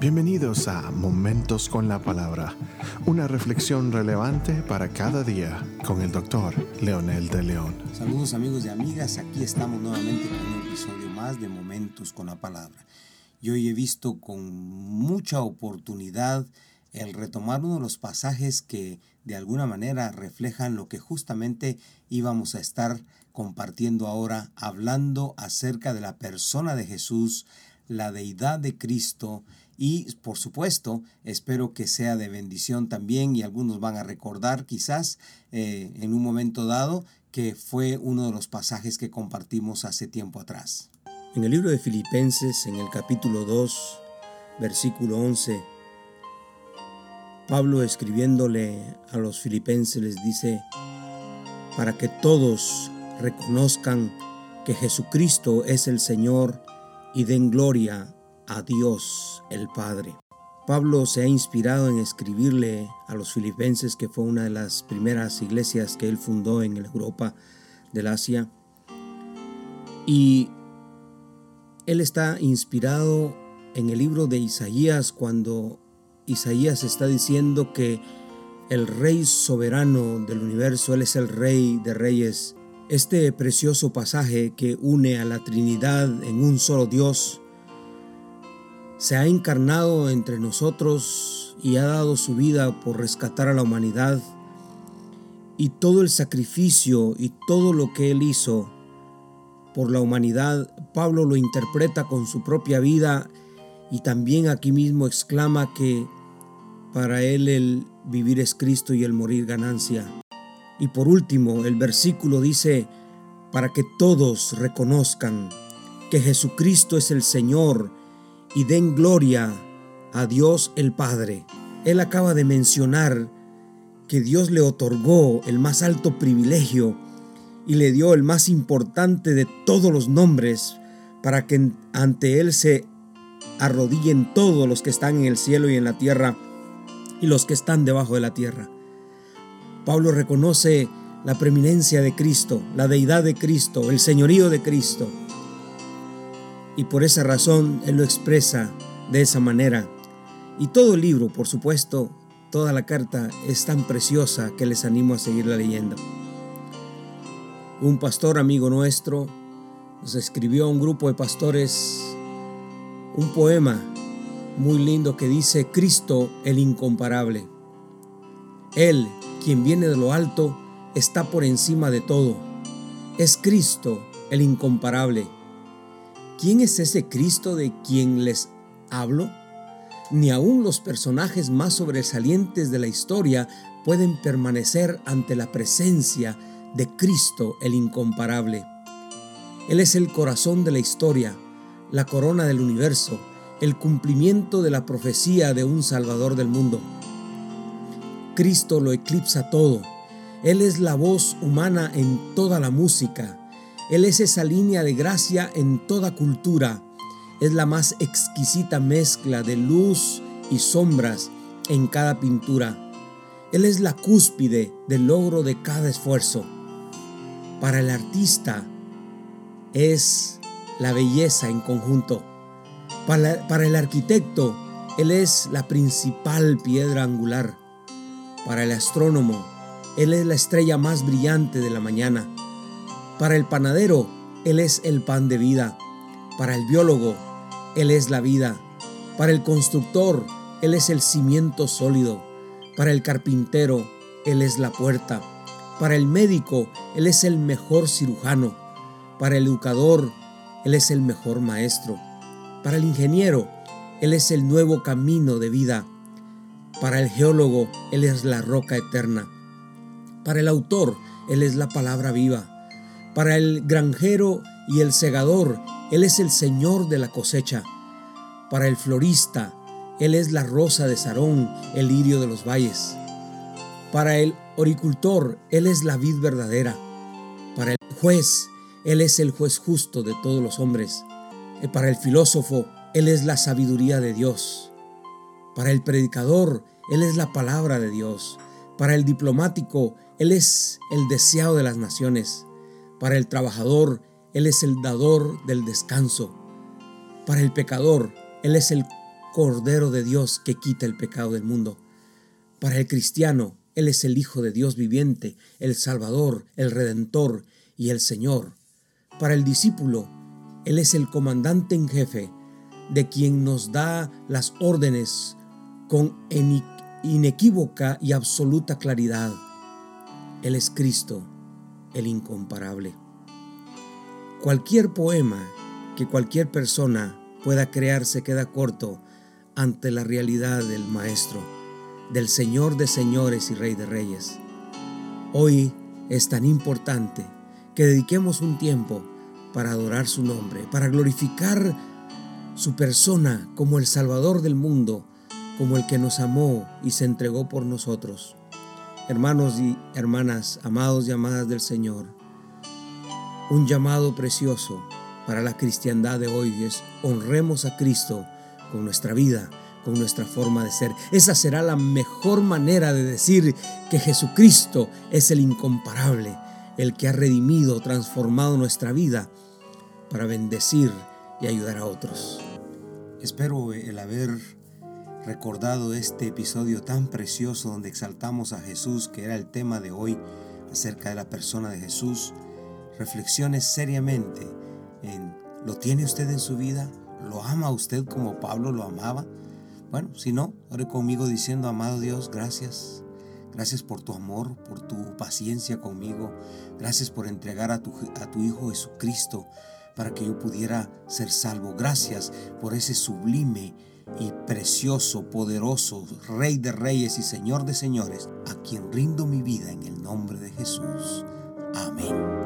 Bienvenidos a Momentos con la Palabra, una reflexión relevante para cada día con el doctor Leonel de León. Saludos amigos y amigas, aquí estamos nuevamente con un episodio más de Momentos con la Palabra. Y hoy he visto con mucha oportunidad el retomar uno de los pasajes que de alguna manera reflejan lo que justamente íbamos a estar compartiendo ahora, hablando acerca de la persona de Jesús, la deidad de Cristo y por supuesto espero que sea de bendición también y algunos van a recordar quizás eh, en un momento dado que fue uno de los pasajes que compartimos hace tiempo atrás. En el libro de Filipenses, en el capítulo 2, versículo 11, Pablo escribiéndole a los filipenses les dice, para que todos reconozcan que Jesucristo es el Señor y den gloria a Dios el Padre. Pablo se ha inspirado en escribirle a los filipenses, que fue una de las primeras iglesias que él fundó en Europa del Asia. Y él está inspirado en el libro de Isaías cuando Isaías está diciendo que el rey soberano del universo, él es el rey de reyes. Este precioso pasaje que une a la Trinidad en un solo Dios, se ha encarnado entre nosotros y ha dado su vida por rescatar a la humanidad. Y todo el sacrificio y todo lo que Él hizo por la humanidad, Pablo lo interpreta con su propia vida y también aquí mismo exclama que para Él el vivir es Cristo y el morir ganancia. Y por último, el versículo dice, para que todos reconozcan que Jesucristo es el Señor, y den gloria a Dios el Padre. Él acaba de mencionar que Dios le otorgó el más alto privilegio y le dio el más importante de todos los nombres para que ante Él se arrodillen todos los que están en el cielo y en la tierra y los que están debajo de la tierra. Pablo reconoce la preeminencia de Cristo, la deidad de Cristo, el señorío de Cristo y por esa razón Él lo expresa de esa manera. Y todo el libro, por supuesto, toda la carta es tan preciosa que les animo a seguirla leyendo. Un pastor amigo nuestro nos escribió a un grupo de pastores un poema muy lindo que dice Cristo el incomparable. Él, quien viene de lo alto, está por encima de todo. Es Cristo el incomparable ¿Quién es ese Cristo de quien les hablo? Ni aun los personajes más sobresalientes de la historia pueden permanecer ante la presencia de Cristo el incomparable. Él es el corazón de la historia, la corona del universo, el cumplimiento de la profecía de un Salvador del mundo. Cristo lo eclipsa todo. Él es la voz humana en toda la música, él es esa línea de gracia en toda cultura. Es la más exquisita mezcla de luz y sombras en cada pintura. Él es la cúspide del logro de cada esfuerzo. Para el artista es la belleza en conjunto. Para, para, el arquitecto, Él es la principal piedra angular. Para el astrónomo, Él es la estrella más brillante de la mañana. Para el panadero, Él es el pan de vida. Para el biólogo, Él es la vida. Para el constructor, Él es el cimiento sólido. Para el carpintero, Él es la puerta. Para el médico, Él es el mejor cirujano. Para el educador, Él es el mejor maestro. Para el ingeniero, Él es el nuevo camino de vida. Para el geólogo, Él es la roca eterna. Para el autor, Él es la palabra viva. Para el granjero y el segador, Él es el Señor de la cosecha. Para el florista, Él es la rosa de Sarón, el lirio de los valles. Para el oricultor, Él es la vid verdadera. Para el juez, Él es el juez justo de todos los hombres. Para el filósofo, Él es la sabiduría de Dios. Para el predicador, Él es la palabra de Dios. Para el diplomático, Él es el deseado de las naciones. Para el trabajador, Él es el dador del descanso. Para el pecador, Él es el Cordero de Dios que quita el pecado del mundo. Para el cristiano, Él es el Hijo de Dios viviente, el Salvador, el Redentor y el Señor. Para el discípulo, Él es el comandante en jefe, de quien nos da las órdenes con inequívoca y absoluta claridad. Él es Cristo, el incomparable. Cualquier poema que cualquier persona pueda crear se queda corto ante la realidad del Maestro, del Señor de señores y Rey de reyes. Hoy es tan importante que dediquemos un tiempo para adorar su nombre, para glorificar su persona como el Salvador del mundo, como el que nos amó y se entregó por nosotros. Hermanos y hermanas, amados y amadas del Señor, un llamado precioso para la cristiandad de hoy es honremos a Cristo con nuestra vida, con nuestra forma de ser. Esa será la mejor manera de decir que Jesucristo es el incomparable, el que ha redimido, transformado nuestra vida para bendecir y ayudar a otros. Espero el haber recordado este episodio tan precioso donde exaltamos a Jesús, que era el tema de hoy acerca de la persona de Jesús. Reflexione seriamente en ¿lo tiene usted en su vida? ¿Lo ama usted como Pablo lo amaba? Bueno, si no, ore conmigo diciendo, amado Dios, gracias. Gracias por tu amor, por tu paciencia conmigo. Gracias por entregar a tu, a tu Hijo Jesucristo para que yo pudiera ser salvo. Gracias por ese sublime y precioso, poderoso Rey de Reyes y Señor de Señores, a quien rindo mi vida en el nombre de Jesús. Amén.